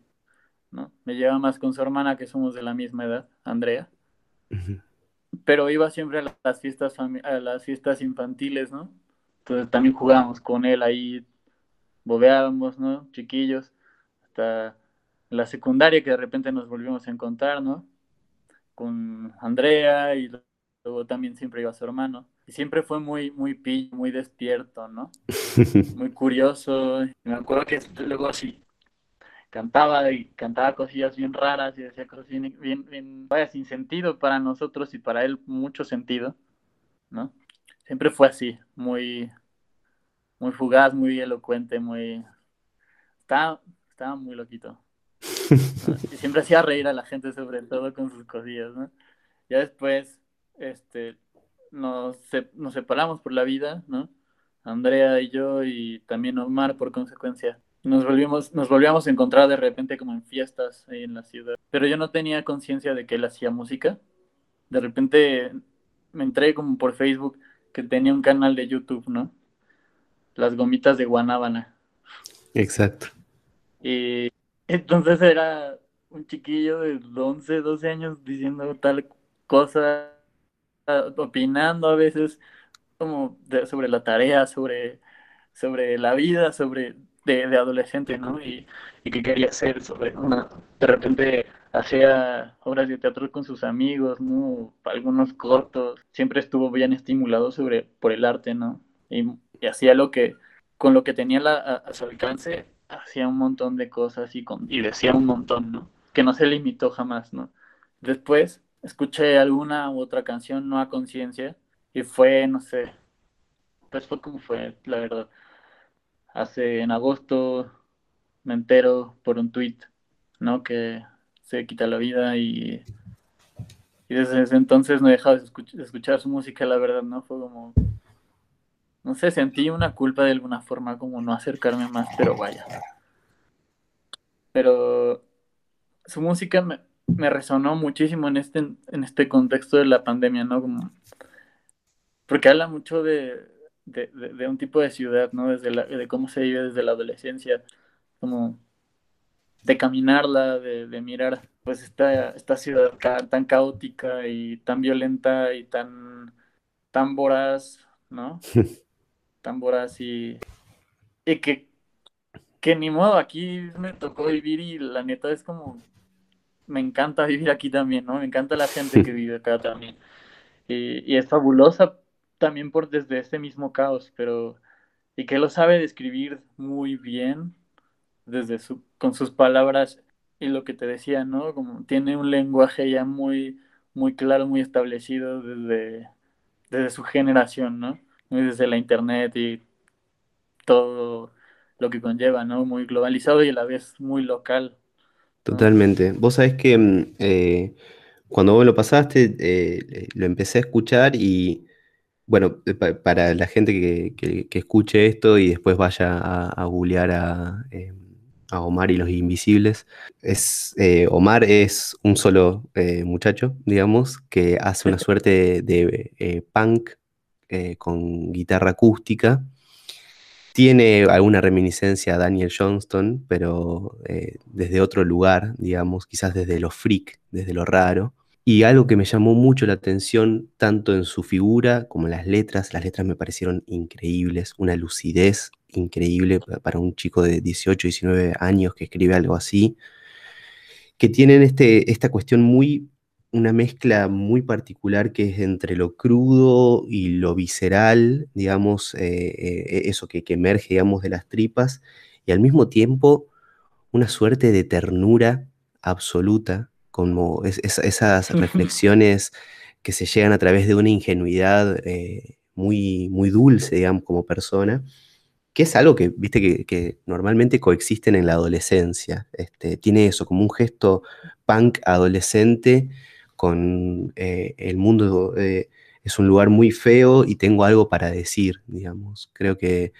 ¿no? Me llevaba más con su hermana, que somos de la misma edad, Andrea. Pero iba siempre a las fiestas a las fiestas infantiles, ¿no? Entonces también jugábamos con él ahí, bobeábamos, ¿no? Chiquillos, hasta la secundaria que de repente nos volvimos a encontrar, ¿no? Con Andrea y luego también siempre iba su hermano. Y siempre fue muy, muy pillo, muy despierto, ¿no? muy curioso. me acuerdo que luego así cantaba y cantaba cosillas bien raras y decía cosas bien, bien, vaya, sin sentido para nosotros y para él mucho sentido, ¿no? Siempre fue así, muy, muy fugaz, muy elocuente, muy... Estaba, estaba muy loquito. Y siempre hacía reír a la gente, sobre todo con sus cosillas, ¿no? Ya después, este, nos, nos separamos por la vida, ¿no? Andrea y yo y también Omar por consecuencia. Nos volvimos, nos volvíamos a encontrar de repente como en fiestas ahí en la ciudad. Pero yo no tenía conciencia de que él hacía música. De repente me entré como por Facebook que tenía un canal de YouTube, ¿no? Las gomitas de Guanábana. Exacto. Y entonces era un chiquillo de 11, 12 años diciendo tal cosa, opinando a veces como sobre la tarea, sobre, sobre la vida, sobre de, adolescente, ¿no? Y, y qué quería hacer sobre una, de repente hacía obras de teatro con sus amigos, ¿no? Algunos cortos, siempre estuvo bien estimulado sobre, por el arte, ¿no? Y, hacía lo que, con lo que tenía a su alcance, hacía un montón de cosas y, con, y decía un montón, ¿no? Que no se limitó jamás, ¿no? Después escuché alguna u otra canción, no a conciencia, y fue, no sé, pues fue como fue, la verdad. Hace, en agosto, me entero por un tweet, ¿no? Que se quita la vida y, desde ese entonces no he dejado de, de escuchar su música, la verdad, ¿no? Fue como no sé, sentí una culpa de alguna forma como no acercarme más, pero vaya. Pero su música me, resonó muchísimo en este, en este contexto de la pandemia, ¿no? Como, porque habla mucho de, un tipo de ciudad, ¿no? Desde de cómo se vive desde la adolescencia, como de caminarla, de, mirar pues esta, esta ciudad tan caótica y tan violenta y tan, tan voraz, ¿no? tan voraz y, que, que ni modo, aquí me tocó vivir y la neta es como, me encanta vivir aquí también, ¿no? Me encanta la gente que vive acá también. Y, es fabulosa también por desde este mismo caos, pero y que lo sabe describir muy bien desde su, con sus palabras y lo que te decía, ¿no? Como tiene un lenguaje ya muy, muy claro, muy establecido desde, desde su generación, ¿no? desde la internet y todo lo que conlleva, ¿no? Muy globalizado y a la vez muy local. Totalmente. Vos sabés que mm, eh, cuando vos lo pasaste, eh, lo empecé a escuchar y, bueno, eh, para la gente que, escuche esto y después vaya a, googlear a a Omar y los Invisibles. Es, eh, Omar es un solo eh, muchacho, digamos, que hace una suerte de, eh, punk con guitarra acústica. Tiene alguna reminiscencia a Daniel Johnston, pero desde otro lugar, digamos, quizás desde lo freak, desde lo raro. Y algo que me llamó mucho la atención, tanto en su figura como en las letras, las letras me parecieron increíbles, una lucidez increíble para un chico de 18, 19 años que escribe algo así, que tienen este, esta cuestión muy, una mezcla muy particular que es entre lo crudo y lo visceral, digamos, eh, eh, eso que, que emerge, digamos, de las tripas, y al mismo tiempo una suerte de ternura absoluta como esas reflexiones que se llegan a través de una ingenuidad eh, muy, muy dulce, digamos, como persona, que es algo que, viste, que, normalmente coexisten en la adolescencia. Este, tiene eso, como un gesto punk adolescente con eh, el mundo eh, es un lugar muy feo y tengo algo para decir, digamos. Creo que,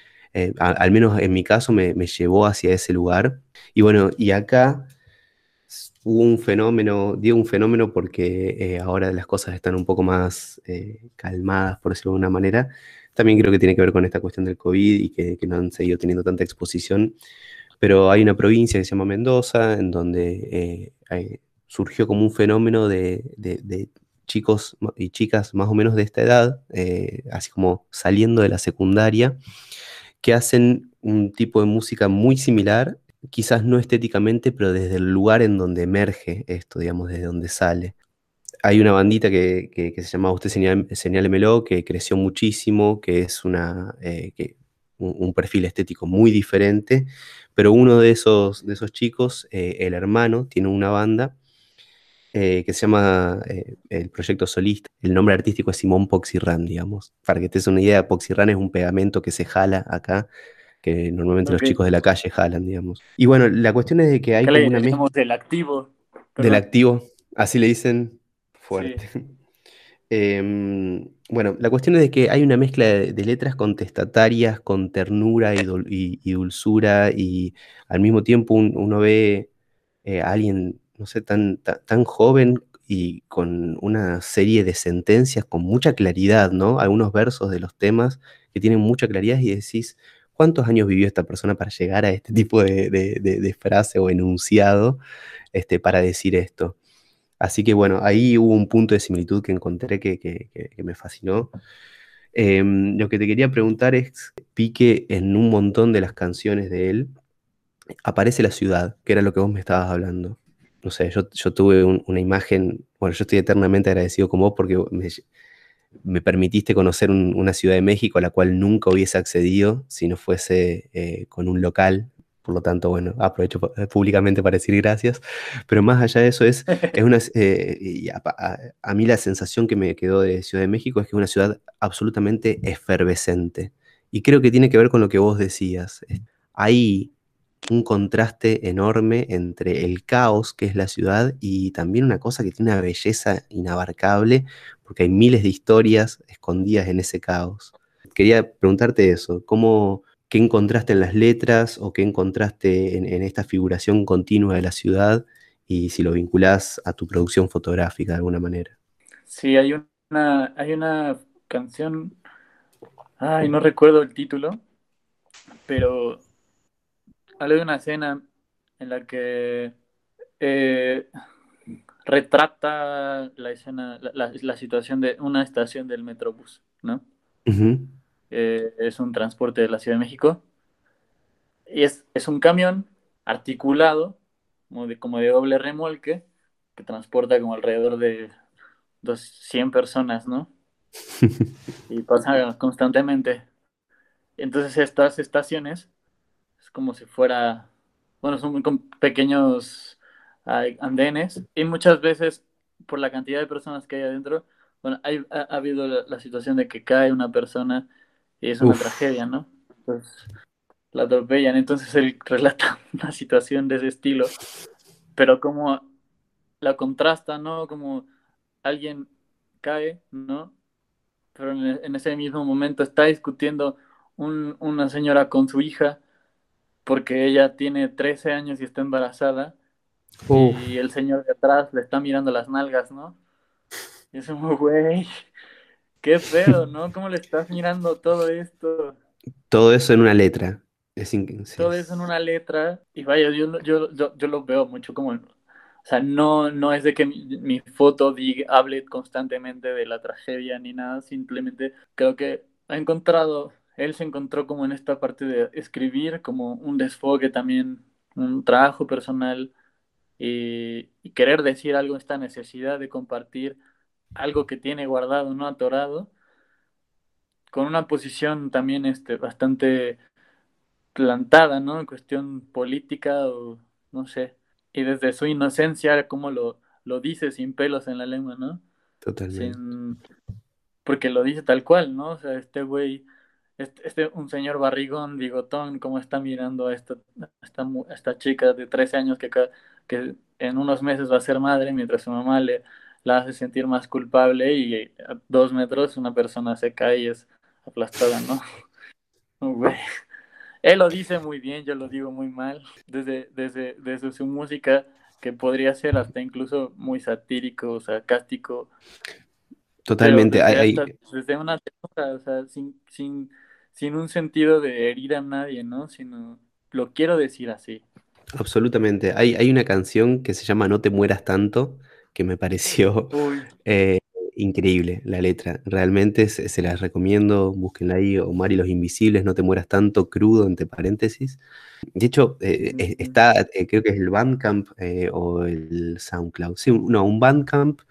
al menos en mi caso, me, me llevó hacia ese lugar. Y bueno, y acá hubo un fenómeno, digo un fenómeno porque eh, ahora las cosas están un poco más eh, calmadas, por decirlo de alguna manera. También creo que tiene que ver con esta cuestión del COVID y que, no han seguido teniendo tanta exposición. Pero hay una provincia que se llama Mendoza, en donde eh, surgió como un fenómeno de, chicos y chicas más o menos de esta edad, así como saliendo de la secundaria, que hacen un tipo de música muy similar quizás no estéticamente, pero desde el lugar en donde emerge esto, digamos, desde donde sale. Hay una bandita que, se llama Usted Señálemelo, que creció muchísimo, que es una, eh, un, perfil estético muy diferente, pero uno de esos, de esos chicos, eh, el hermano, tiene una banda eh, que se llama el Proyecto Solista. El nombre artístico es Simón Poxirran, digamos. Para que te des una idea, Poxirran es un pegamento que se jala acá que normalmente los chicos de la calle jalan, digamos. Y bueno, la cuestión es de que hay como una mezcla... del activo. Del activo, así le dicen fuerte. Em, bueno, la cuestión es de que hay una mezcla de, letras contestatarias con ternura y, dulzura y al mismo tiempo uno ve eh, a alguien, no sé, tan, tan, joven y con una serie de sentencias con mucha claridad, ¿no? Algunos versos de los temas que tienen mucha claridad y decís, ¿Cuántos años vivió esta persona para llegar a este tipo de, frase o enunciado este, para decir esto? Así que bueno, ahí hubo un punto de similitud que encontré que, me fascinó. Em, lo que te quería preguntar es, Pique en un montón de las canciones de él, aparece la ciudad, que era lo que vos me estabas hablando. No sé, yo, tuve una imagen, bueno, yo estoy eternamente agradecido con vos porque me, me permitiste conocer una ciudad de México a la cual nunca hubiese accedido si no fuese eh, con un local. Por lo tanto, bueno, aprovecho eh, públicamente para decir gracias. Pero más allá de eso, es, es una, eh, a, mí la sensación que me quedó de Ciudad de México es que es una ciudad absolutamente efervescente. Y creo que tiene que ver con lo que vos decías. Hay un contraste enorme entre el caos que es la ciudad y también una cosa que tiene una belleza inabarcable, porque hay miles de historias escondidas en ese caos. Quería preguntarte eso, ¿cómo, ¿qué encontraste en las letras o qué encontraste en, esta figuración continua de la ciudad y si lo vinculás a tu producción fotográfica de alguna manera? Sí, hay una, hay una canción, ay, no recuerdo el título, pero de una escena en la que eh, retrata la escena, la, situación de una estación del Metrobús, ¿no? Eh, es un transporte de la Ciudad de México. Y es, un camión articulado, como de, como de doble remolque, que transporta como alrededor de 100 personas, ¿no? y pasa constantemente. Entonces estas estaciones es como si fuera, bueno, son muy pequeños andenes y muchas veces por la cantidad de personas que hay adentro, bueno, ha, habido la, situación de que cae una persona y es una tragedia, ¿no? Pues la atropellan, entonces él relata una situación de ese estilo, pero como la contrasta, ¿no? Como alguien cae, ¿no? Pero en, ese mismo momento está discutiendo una señora con su hija porque ella tiene 13 años y está embarazada Uf, y el señor de atrás le está mirando las nalgas, ¿no? Y es como, güey, qué feo, ¿no? ¿Cómo le estás mirando todo esto? todo eso en una letra. Es Todo eso en una letra y vaya, yo, yo, yo, yo lo veo mucho como, o sea, no, no es de que mi, mi foto diga, hable constantemente de la tragedia ni nada, simplemente creo que ha encontrado, él se encontró como en esta parte de escribir, como un desfogue también, un trabajo personal y, y querer decir algo, esta necesidad de compartir algo que tiene guardado, no atorado, con una posición también este, bastante plantada, ¿no? En cuestión política o no sé. Y desde su inocencia, como lo, lo dice sin pelos en la lengua, ¿no? totalmente. Sin... Porque lo dice tal cual, ¿no? O sea, este güey, este, este un señor barrigón, bigotón, cómo está mirando a esta, esta, esta chica de 13 años que, que en unos meses va a ser madre, mientras su mamá le la hace sentir más culpable y a dos metros una persona se cae y es aplastada, ¿no? Güey. Él lo dice muy bien, yo lo digo muy mal. Desde, desde, desde su música, que podría ser hasta incluso muy satírico, sarcástico, Totalmente. desde, Hay, hay- hasta- desde una o sea, sin, sin, sin un sentido de herir a nadie, ¿no? Sino, lo quiero decir así. absolutamente. Hay, hay una canción que se llama No te mueras tanto, que me pareció eh, increíble la letra. Realmente se, se las recomiendo. Búsquenla ahí, Omar y los Invisibles, No te mueras tanto, crudo, entre paréntesis. De hecho, eh, está, eh, creo que es el Bandcamp o el SoundCloud. Sí, no, un Bandcamp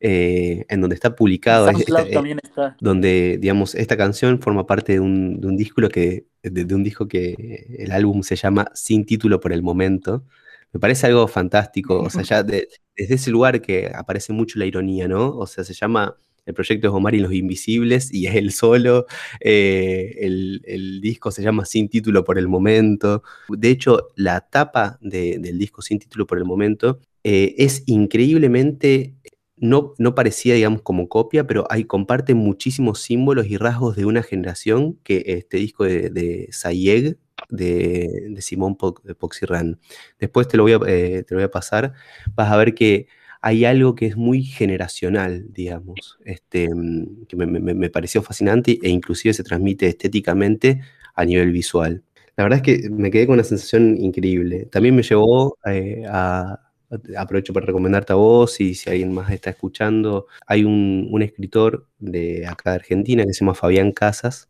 eh, en donde está publicado, esta- eh, también está. donde, digamos, esta canción forma parte de un, de un disco que, de, de un disco que el álbum se llama Sin título por el momento. Me parece algo fantástico, o sea, ya de- desde ese lugar que aparece mucho la ironía, ¿no? O sea, se llama, el proyecto es Omar y los Invisibles y es él solo, eh, el, el disco se llama Sin título por el momento. De hecho, la tapa de- del disco Sin título por el momento eh, es increíblemente no, no parecía, digamos, como copia, pero hay, comparte muchísimos símbolos y rasgos de una generación que este disco de, de Sayeg, de, de Simón Po- Poxirran. Después te lo, voy a, eh, te voy a pasar. Vas a ver que hay algo que es muy generacional, digamos, este, mm, que me pareció fascinante e inclusive se transmite estéticamente a nivel visual. La verdad es que me quedé con una sensación increíble. También me llevó eh, a... Aprovecho para recomendarte a vos y si alguien más está escuchando. Hay un, un escritor de acá de Argentina que se llama Fabián Casas.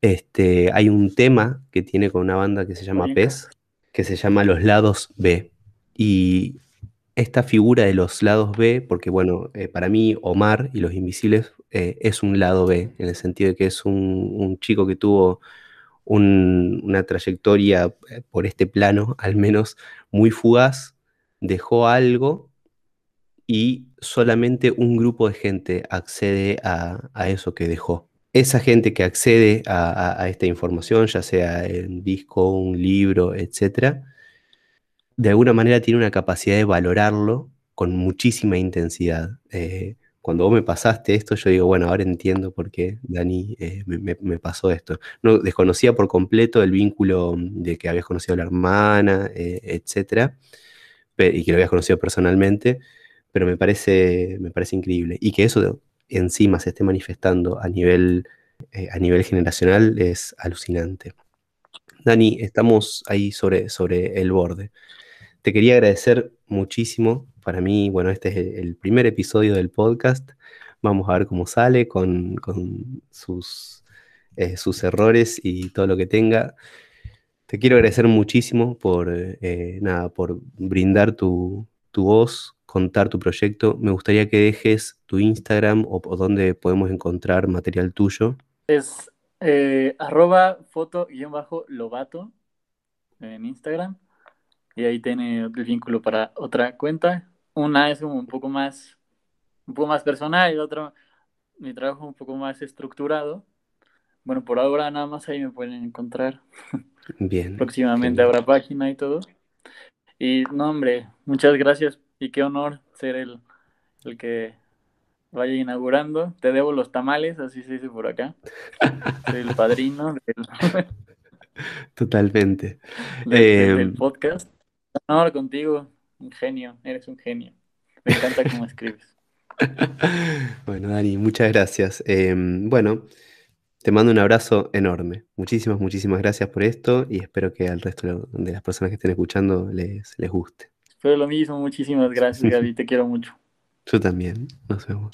Este, hay un tema que tiene con una banda que se llama PES, que se llama Los Lados B. Y esta figura de los lados B, porque bueno, eh, para mí Omar y los Invisibles eh, es un lado B, en el sentido de que es un, un chico que tuvo un- una trayectoria eh, por este plano, al menos muy fugaz, dejó algo y solamente un grupo de gente accede a, a eso que dejó. Esa gente que accede a, a- esta información, ya sea en disco, un libro, etcétera, de alguna manera tiene una capacidad de valorarlo con muchísima intensidad. Eh, cuando vos me pasaste esto, yo digo, bueno, ahora entiendo por qué Dani eh, me, me- pasó esto. No, desconocía por completo el vínculo de que habías conocido a la hermana, eh, etcétera, pe- y que lo habías conocido personalmente, pero me parece, me parece increíble. Y que eso encima se esté manifestando a nivel, eh, a nivel generacional es alucinante. Dani, estamos ahí sobre, sobre el borde. Te quería agradecer muchísimo. Para mí, bueno, este es el, primer episodio del podcast. Vamos a ver cómo sale con, con sus, eh, sus errores y todo lo que tenga. Te quiero agradecer muchísimo por, eh, nada, por brindar tu, tu voz, contar tu proyecto. Me gustaría que dejes tu Instagram o, o donde podemos encontrar material tuyo. Es eh, arroba foto guion bajo lobato en Instagram. Y ahí tiene el vínculo para otra cuenta. Una es un poco más, un poco más personal y otra, mi trabajo un poco más estructurado. Bueno, por ahora nada más ahí me pueden encontrar. Bien. Próximamente habrá página y todo. Y no, hombre, muchas gracias y qué honor ser el, el que vaya inaugurando. Te debo los tamales, así se dice por acá. Soy el padrino del... Totalmente. del Em, podcast. No, contigo, un genio, eres un genio. Me encanta cómo escribes. Bueno, Dani, muchas gracias. Em, bueno, te mando un abrazo enorme. Muchísimas, muchísimas gracias por esto y espero que al resto de las personas que estén escuchando les, les guste. Espero lo mismo, muchísimas gracias, Gaby, te quiero mucho. Yo también. Nos vemos.